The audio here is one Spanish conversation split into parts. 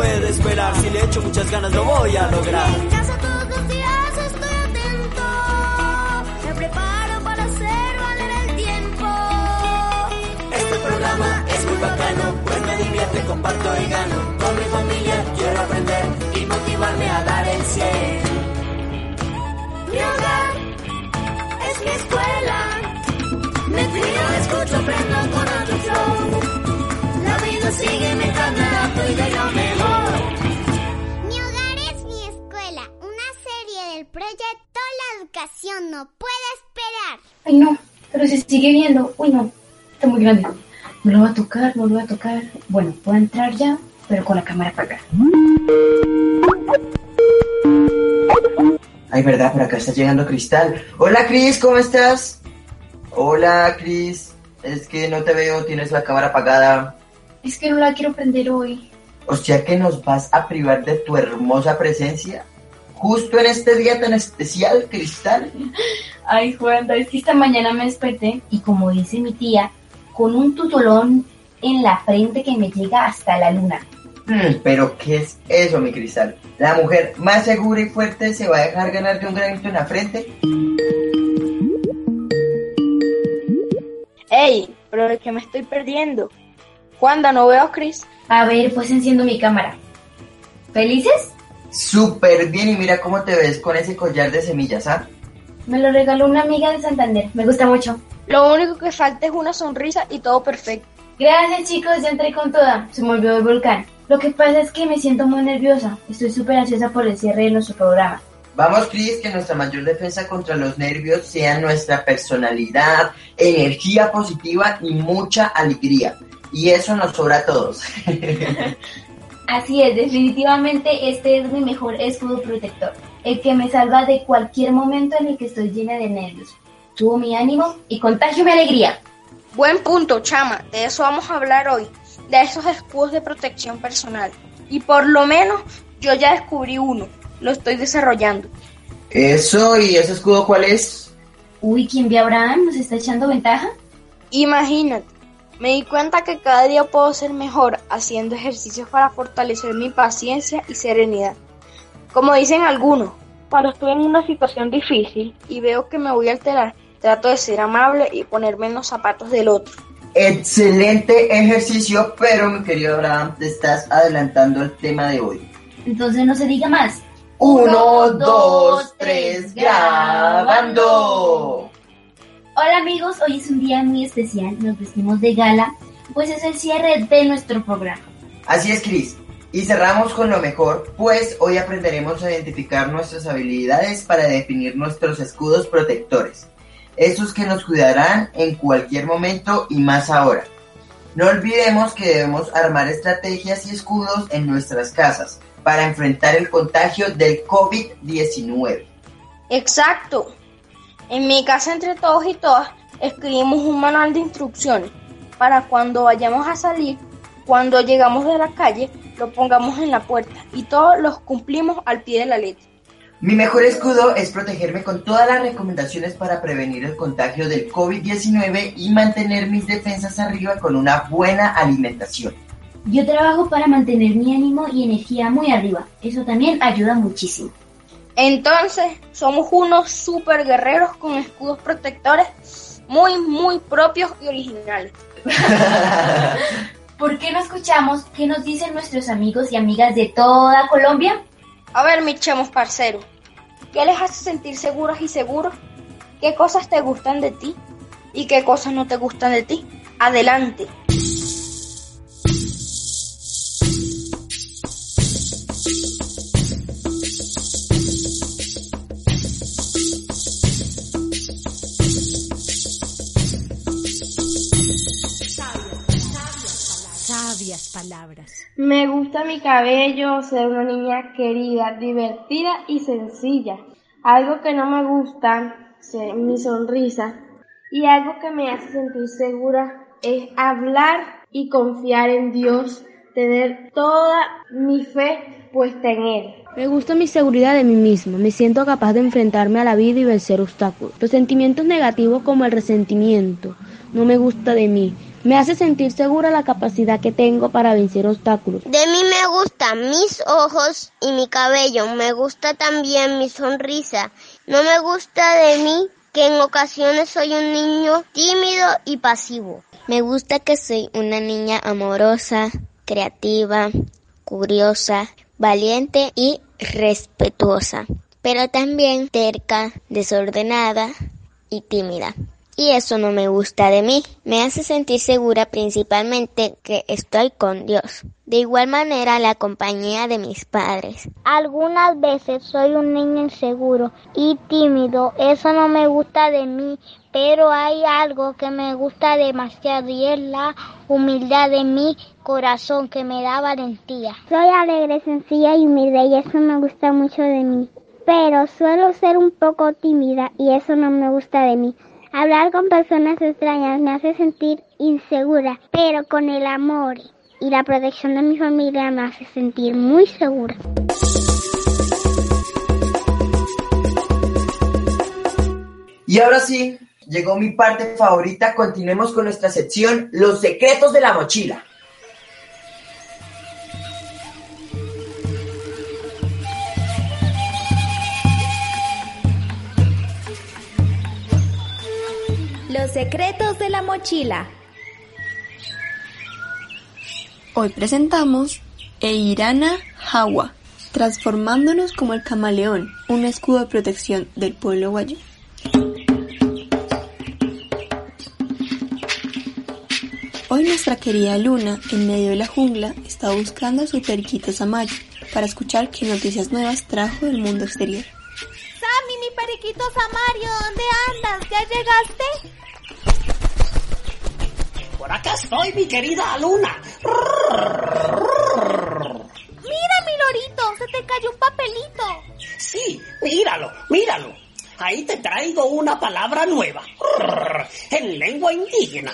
Puede esperar. Si le echo muchas ganas, lo voy a lograr. En casa todos los días estoy atento. Me preparo para hacer valer el tiempo. Este programa es muy bacano, pues me divierte, comparto y gano. Con mi familia quiero aprender y motivarme a dar el 100. Mi hogar es mi escuela. Me cuido, escucho, aprendo con otro flow. La vida sigue me adapto del proyecto La educación no puede esperar. Ay, no, pero se sigue viendo. Uy, no, está muy grande. No lo voy a tocar, no lo voy a tocar. Bueno, puedo entrar ya, pero con la cámara apagada. Ay, verdad, por acá está llegando Cristal. Hola, Cris, ¿cómo estás? Hola, Cris. Es que no te veo, tienes la cámara apagada. Es que no la quiero prender hoy. O sea que nos vas a privar de tu hermosa presencia. Justo en este día tan especial, Cristal. Ay, Juan, es que esta mañana me desperté y como dice mi tía, con un tutolón en la frente que me llega hasta la luna. Hmm, Pero, ¿qué es eso, mi Cristal? ¿La mujer más segura y fuerte se va a dejar ganar de un granito en la frente? ¡Ey! ¿Pero de qué me estoy perdiendo? Juanda, ¿no veo a Chris? A ver, pues enciendo mi cámara. ¿Felices? Súper bien, y mira cómo te ves con ese collar de semillas, ¿ah? Me lo regaló una amiga de Santander. Me gusta mucho. Lo único que falta es una sonrisa y todo perfecto. Gracias chicos, ya entré con toda. Se me olvidó el volcán. Lo que pasa es que me siento muy nerviosa. Estoy súper ansiosa por el cierre de nuestro programa. Vamos, Cris, que nuestra mayor defensa contra los nervios sea nuestra personalidad, energía positiva y mucha alegría. Y eso nos sobra a todos. Así es, definitivamente este es mi mejor escudo protector. El que me salva de cualquier momento en el que estoy llena de nervios. Subo mi ánimo y contagio mi alegría. Buen punto, chama. De eso vamos a hablar hoy. De esos escudos de protección personal. Y por lo menos yo ya descubrí uno. Lo estoy desarrollando. Eso, ¿y ese escudo cuál es? Uy, ¿quién ve a Abraham? ¿Nos está echando ventaja? Imagínate. Me di cuenta que cada día puedo ser mejor haciendo ejercicios para fortalecer mi paciencia y serenidad. Como dicen algunos, cuando estoy en una situación difícil y veo que me voy a alterar, trato de ser amable y ponerme en los zapatos del otro. Excelente ejercicio, pero mi querido Abraham, te estás adelantando al tema de hoy. Entonces no se diga más. Uno, dos, tres, grabando. Hola amigos, hoy es un día muy especial. Nos vestimos de gala, pues es el cierre de nuestro programa. Así es, Cris. Y cerramos con lo mejor, pues hoy aprenderemos a identificar nuestras habilidades para definir nuestros escudos protectores. Esos que nos cuidarán en cualquier momento y más ahora. No olvidemos que debemos armar estrategias y escudos en nuestras casas para enfrentar el contagio del COVID-19. Exacto. En mi casa entre todos y todas escribimos un manual de instrucciones para cuando vayamos a salir, cuando llegamos de la calle, lo pongamos en la puerta y todos los cumplimos al pie de la letra. Mi mejor escudo es protegerme con todas las recomendaciones para prevenir el contagio del COVID-19 y mantener mis defensas arriba con una buena alimentación. Yo trabajo para mantener mi ánimo y energía muy arriba. Eso también ayuda muchísimo. Entonces, somos unos super guerreros con escudos protectores muy, muy propios y originales. ¿Por qué no escuchamos qué nos dicen nuestros amigos y amigas de toda Colombia? A ver, mis chemos parceros, ¿qué les hace sentir seguros y seguros? ¿Qué cosas te gustan de ti? ¿Y qué cosas no te gustan de ti? Adelante. Palabras. Me gusta mi cabello, ser una niña querida, divertida y sencilla. Algo que no me gusta, ser mi sonrisa. Y algo que me hace sentir segura es hablar y confiar en Dios, tener toda mi fe puesta en Él. Me gusta mi seguridad de mí misma, me siento capaz de enfrentarme a la vida y vencer obstáculos. Los sentimientos negativos como el resentimiento no me gusta de mí. Me hace sentir segura la capacidad que tengo para vencer obstáculos. De mí me gustan mis ojos y mi cabello, me gusta también mi sonrisa. No me gusta de mí que en ocasiones soy un niño tímido y pasivo. Me gusta que soy una niña amorosa, creativa, curiosa, valiente y respetuosa, pero también terca, desordenada y tímida. Y eso no me gusta de mí. Me hace sentir segura principalmente que estoy con Dios. De igual manera la compañía de mis padres. Algunas veces soy un niño inseguro y tímido. Eso no me gusta de mí. Pero hay algo que me gusta demasiado y es la humildad de mi corazón que me da valentía. Soy alegre, sencilla y humilde y eso me gusta mucho de mí. Pero suelo ser un poco tímida y eso no me gusta de mí. Hablar con personas extrañas me hace sentir insegura, pero con el amor y la protección de mi familia me hace sentir muy segura. Y ahora sí, llegó mi parte favorita. Continuemos con nuestra sección Los secretos de la mochila. Los secretos de la mochila. Hoy presentamos Eirana Hawa, transformándonos como el camaleón, un escudo de protección del pueblo guayo. Hoy nuestra querida Luna, en medio de la jungla, está buscando a su periquito Samayo para escuchar qué noticias nuevas trajo del mundo exterior. Sammy, mi periquito Samario, ¿dónde andas? ¿Ya llegaste? Por acá estoy, mi querida Luna. Mira, mi lorito, se te cayó un papelito. Sí, míralo, míralo. Ahí te traigo una palabra nueva. En lengua indígena.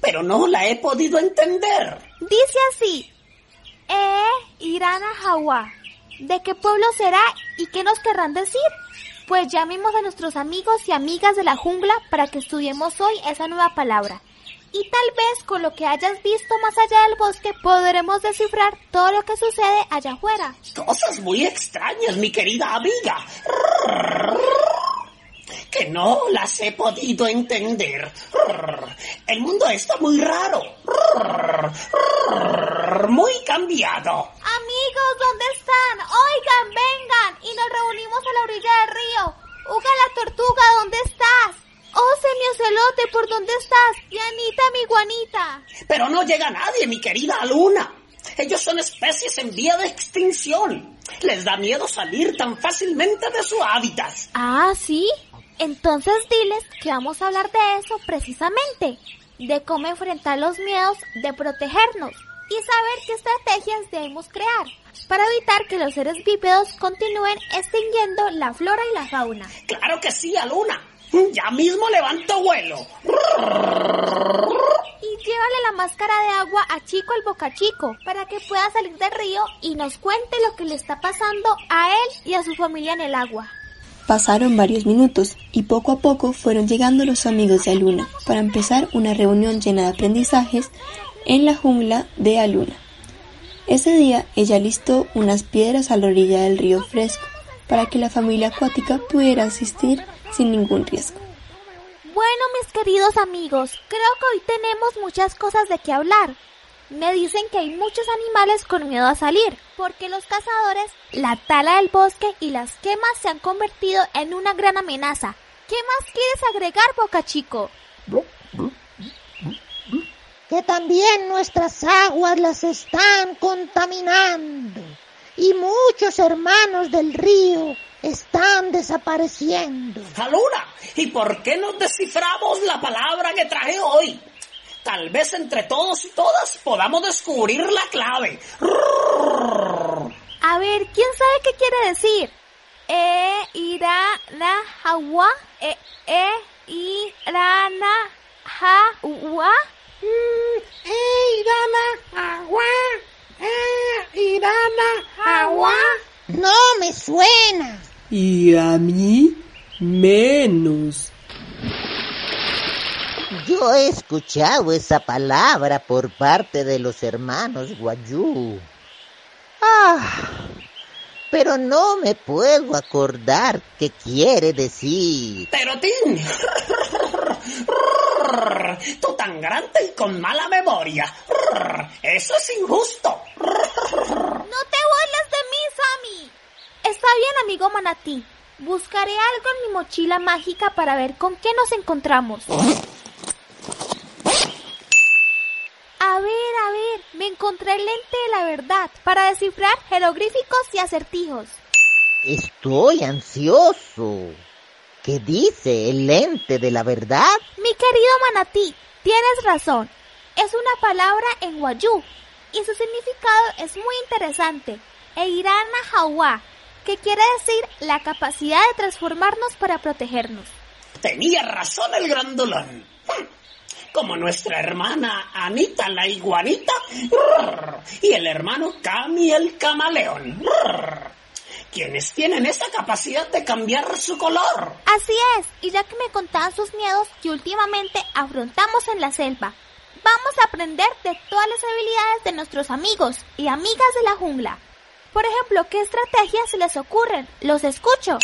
Pero no la he podido entender. Dice así. Eh, Irana Hawa. ¿De qué pueblo será y qué nos querrán decir? Pues llamemos a nuestros amigos y amigas de la jungla para que estudiemos hoy esa nueva palabra. Y tal vez con lo que hayas visto más allá del bosque podremos descifrar todo lo que sucede allá afuera. Cosas muy extrañas, mi querida amiga. Que no las he podido entender. El mundo está muy raro. Muy cambiado. Amigos, ¿dónde están? Oigan, vengan. Y nos reunimos a la orilla del río. Uga la tortuga, ¿dónde estás? Oh, semiocelote, ¿por dónde estás? Y Anita, mi guanita. Pero no llega nadie, mi querida Luna. Ellos son especies en vía de extinción. Les da miedo salir tan fácilmente de su hábitat. Ah, ¿sí? Entonces diles que vamos a hablar de eso precisamente. De cómo enfrentar los miedos, de protegernos y saber qué estrategias debemos crear para evitar que los seres bípedos continúen extinguiendo la flora y la fauna. Claro que sí, Aluna. Ya mismo levanto vuelo. Y llévale la máscara de agua a Chico el Boca Chico para que pueda salir del río y nos cuente lo que le está pasando a él y a su familia en el agua. Pasaron varios minutos y poco a poco fueron llegando los amigos de Aluna para empezar una reunión llena de aprendizajes en la jungla de Aluna. Ese día ella listó unas piedras a la orilla del río fresco para que la familia acuática pudiera asistir sin ningún riesgo. Bueno, mis queridos amigos, creo que hoy tenemos muchas cosas de qué hablar. Me dicen que hay muchos animales con miedo a salir, porque los cazadores, la tala del bosque y las quemas se han convertido en una gran amenaza. ¿Qué más quieres agregar, Boca Chico? Que también nuestras aguas las están contaminando y muchos hermanos del río están desapareciendo. Aluna, ¿y por qué no desciframos la palabra que traje hoy? Tal vez entre todos y todas podamos descubrir la clave. A ver, ¿quién sabe qué quiere decir? E, ira, na, hawa, e, e, ira, na, ha, wa. ¡Eh, Irana, agua! ¡Eh, Irana, agua! No me suena. Y a mí menos. Yo he escuchado esa palabra por parte de los hermanos Guayú. Ah, pero no me puedo acordar qué quiere decir. Terotín. Tú tan grande y con mala memoria. Eso es injusto. No te burles de mí, Sammy. Está bien, amigo Manatí. Buscaré algo en mi mochila mágica para ver con qué nos encontramos. A ver, a ver, me encontré el lente de la verdad para descifrar jeroglíficos y acertijos. Estoy ansioso. ¿Qué dice el lente de la verdad? Mi querido Manatí, tienes razón. Es una palabra en Wayuu y su significado es muy interesante. Eirana Hawa, que quiere decir la capacidad de transformarnos para protegernos. Tenía razón el grandulón. Como nuestra hermana Anita la iguanita y el hermano Cami el camaleón. Quienes tienen esa capacidad de cambiar su color. Así es, y ya que me contaban sus miedos que últimamente afrontamos en la selva, vamos a aprender de todas las habilidades de nuestros amigos y amigas de la jungla. Por ejemplo, ¿qué estrategias se les ocurren? Los escucho.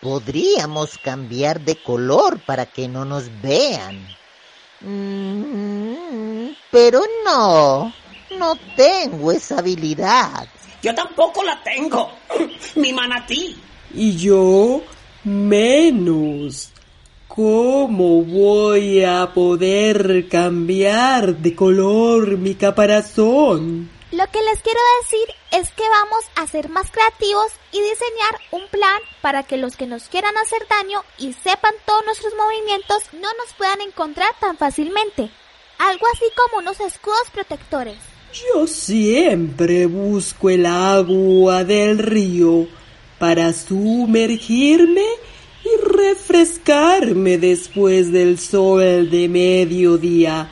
Podríamos cambiar de color para que no nos vean. Mm, pero no, no tengo esa habilidad. Yo tampoco la tengo. Mi manatí. Y yo menos. ¿Cómo voy a poder cambiar de color mi caparazón? Lo que les quiero decir es que vamos a ser más creativos y diseñar un plan para que los que nos quieran hacer daño y sepan todos nuestros movimientos no nos puedan encontrar tan fácilmente. Algo así como unos escudos protectores. Yo siempre busco el agua del río para sumergirme y refrescarme después del sol de mediodía.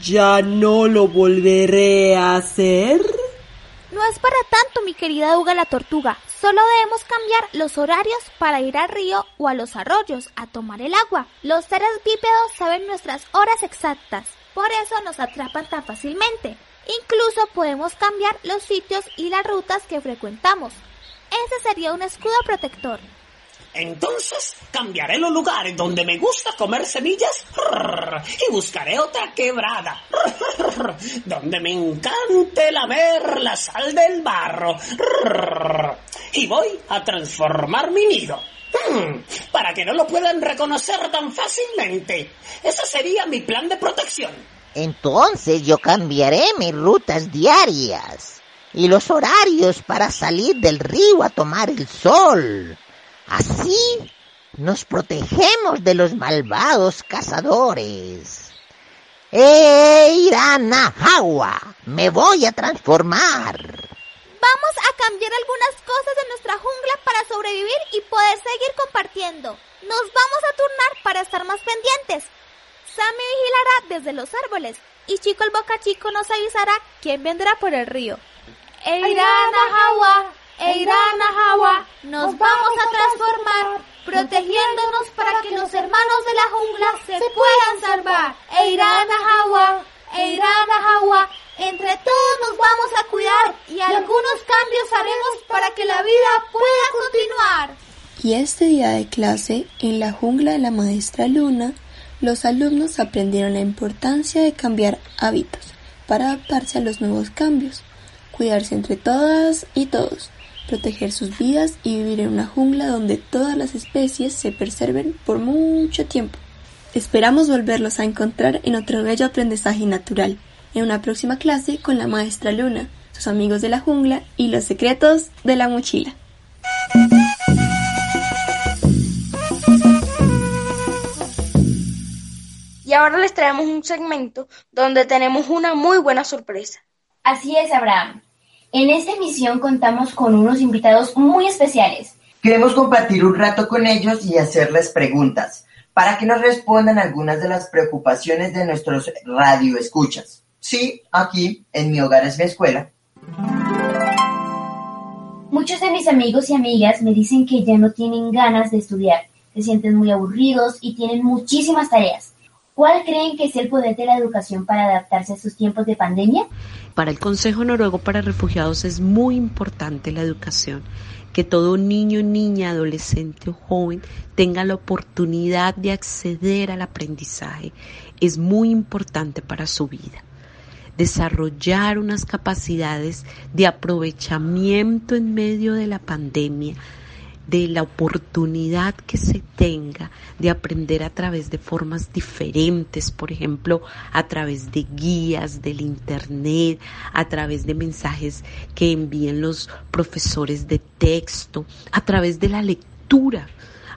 ¿Ya no lo volveré a hacer? No es para tanto, mi querida Uga la tortuga. Solo debemos cambiar los horarios para ir al río o a los arroyos a tomar el agua. Los seres bípedos saben nuestras horas exactas. Por eso nos atrapan tan fácilmente. Incluso podemos cambiar los sitios y las rutas que frecuentamos. Ese sería un escudo protector. Entonces cambiaré los lugares donde me gusta comer semillas y buscaré otra quebrada donde me encante lamer la sal del barro y voy a transformar mi nido para que no lo puedan reconocer tan fácilmente. Ese sería mi plan de protección. Entonces yo cambiaré mis rutas diarias y los horarios para salir del río a tomar el sol. Así nos protegemos de los malvados cazadores. ¡Eh, Iranahawa! ¡Me voy a transformar! Vamos a cambiar algunas cosas de nuestra jungla para sobrevivir y poder seguir compartiendo. Nos vamos a turnar para estar más pendientes. Sammy vigilará desde los árboles y Chico el Boca Chico nos avisará quién vendrá por el río. Eiranahawa, Eiranahawa, nos vamos a transformar, protegiéndonos para que los hermanos de la jungla se puedan salvar. Eiranahawa, Eiranahawa, entre todos nos vamos a cuidar y algunos cambios haremos para que la vida pueda continuar. Y este día de clase, en la jungla de la maestra Luna, los alumnos aprendieron la importancia de cambiar hábitos para adaptarse a los nuevos cambios, cuidarse entre todas y todos, proteger sus vidas y vivir en una jungla donde todas las especies se preserven por mucho tiempo. Esperamos volverlos a encontrar en otro bello aprendizaje natural, en una próxima clase con la maestra Luna, sus amigos de la jungla y los secretos de la mochila. Y Y ahora les traemos un segmento donde tenemos una muy buena sorpresa. Así es, Abraham. En esta emisión contamos con unos invitados muy especiales. Queremos compartir un rato con ellos y hacerles preguntas para que nos respondan algunas de las preocupaciones de nuestros radioescuchas. Sí, aquí, en mi hogar es mi escuela. Muchos de mis amigos y amigas me dicen que ya no tienen ganas de estudiar, se sienten muy aburridos y tienen muchísimas tareas. ¿Cuál creen que es el poder de la educación para adaptarse a estos tiempos de pandemia? Para el Consejo Noruego para Refugiados es muy importante la educación, que todo niño, niña, adolescente o joven tenga la oportunidad de acceder al aprendizaje. Es muy importante para su vida desarrollar unas capacidades de aprovechamiento en medio de la pandemia, de la oportunidad que se tenga de aprender a través de formas diferentes, por ejemplo, a través de guías del Internet, a través de mensajes que envíen los profesores de texto, a través de la lectura.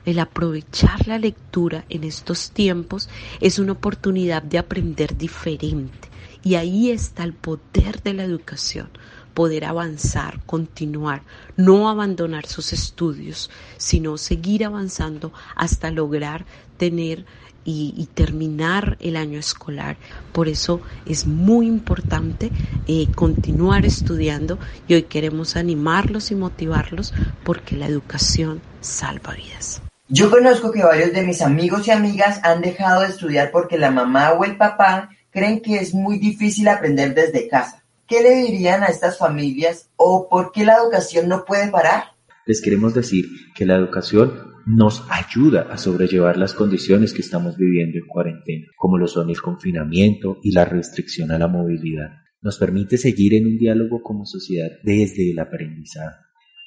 El aprovechar la lectura en estos tiempos es una oportunidad de aprender diferente. Y ahí está el poder de la educación, poder avanzar, continuar, no abandonar sus estudios, sino seguir avanzando hasta lograr tener y, terminar el año escolar. Por eso es muy importante eh, continuar estudiando y hoy queremos animarlos y motivarlos porque la educación salva vidas. Yo conozco que varios de mis amigos y amigas han dejado de estudiar porque la mamá o el papá creen que es muy difícil aprender desde casa. ¿Qué le dirían a estas familias o por qué la educación no puede parar? Les queremos decir que la educación nos ayuda a sobrellevar las condiciones que estamos viviendo en cuarentena, como lo son el confinamiento y la restricción a la movilidad. Nos permite seguir en un diálogo como sociedad desde el aprendizaje.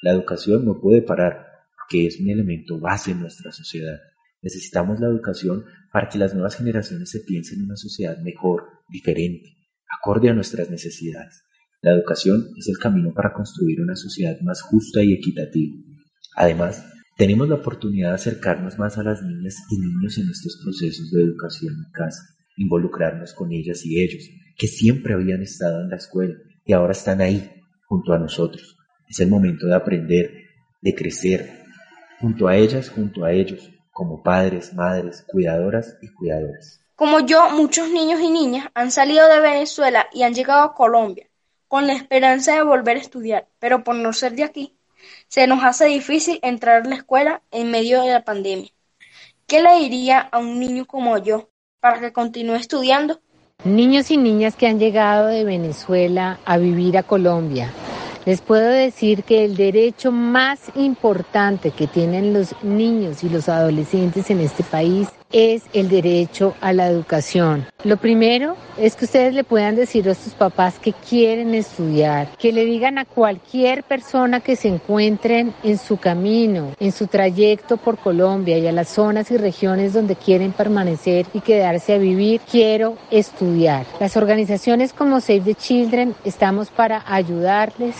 La educación no puede parar, porque es un elemento base en nuestra sociedad. Necesitamos la educación para que las nuevas generaciones se piensen en una sociedad mejor, diferente, acorde a nuestras necesidades. La educación es el camino para construir una sociedad más justa y equitativa. Además, tenemos la oportunidad de acercarnos más a las niñas y niños en estos procesos de educación en casa, involucrarnos con ellas y ellos, que siempre habían estado en la escuela y ahora están ahí, junto a nosotros. Es el momento de aprender, de crecer, junto a ellas, junto a ellos, como padres, madres, cuidadoras y cuidadores. Como yo, muchos niños y niñas han salido de Venezuela y han llegado a Colombia con la esperanza de volver a estudiar, pero por no ser de aquí, se nos hace difícil entrar a la escuela en medio de la pandemia. ¿Qué le diría a un niño como yo para que continúe estudiando? Niños y niñas que han llegado de Venezuela a vivir a Colombia, les puedo decir que el derecho más importante que tienen los niños y los adolescentes en este país es el derecho a la educación. Lo primero es que ustedes le puedan decir a sus papás que quieren estudiar, que le digan a cualquier persona que se encuentren en su camino, en su trayecto por Colombia y a las zonas y regiones donde quieren permanecer y quedarse a vivir, quiero estudiar. Las organizaciones como Save the Children estamos para ayudarles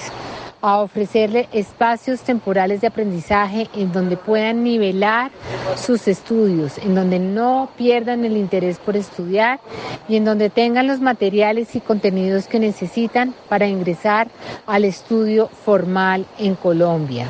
a ofrecerle espacios temporales de aprendizaje en donde puedan nivelar sus estudios, en donde no pierdan el interés por estudiar y en donde tengan los materiales y contenidos que necesitan para ingresar al estudio formal en Colombia.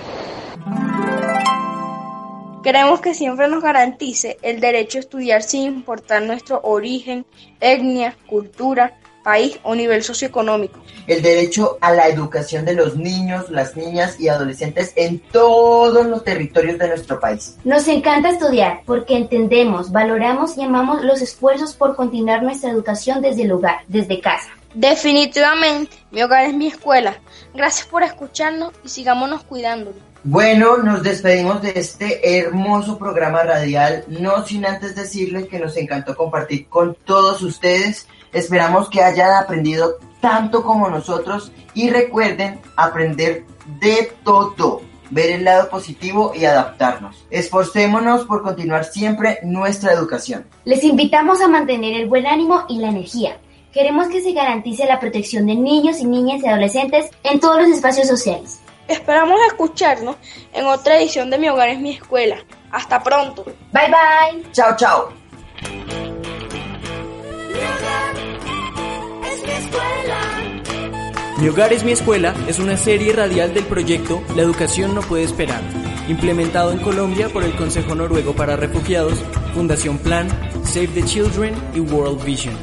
Queremos que siempre nos garantice el derecho a estudiar sin importar nuestro origen, etnia, cultura, país o nivel socioeconómico. El derecho a la educación de los niños, las niñas y adolescentes en todos los territorios de nuestro país. Nos encanta estudiar porque entendemos, valoramos y amamos los esfuerzos por continuar nuestra educación desde el hogar, desde casa. Definitivamente, mi hogar es mi escuela. Gracias por escucharnos y sigámonos cuidando. Bueno, nos despedimos de este hermoso programa radial, no sin antes decirles que nos encantó compartir con todos ustedes Esperamos que hayan aprendido tanto como nosotros y recuerden aprender de todo, ver el lado positivo y adaptarnos. Esforcémonos por continuar siempre nuestra educación. Les invitamos a mantener el buen ánimo y la energía. Queremos que se garantice la protección de niños y niñas y adolescentes en todos los espacios sociales. Esperamos escucharnos en otra edición de Mi Hogar es mi escuela. Hasta pronto. Bye bye. Chao, chao. Mi hogar es mi escuela es una serie radial del proyecto La educación no puede esperar, implementado en Colombia por el Consejo Noruego para Refugiados, Fundación Plan, Save the Children y World Vision.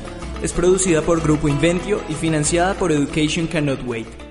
Es producida por Grupo Inventio y financiada por Education Cannot Wait.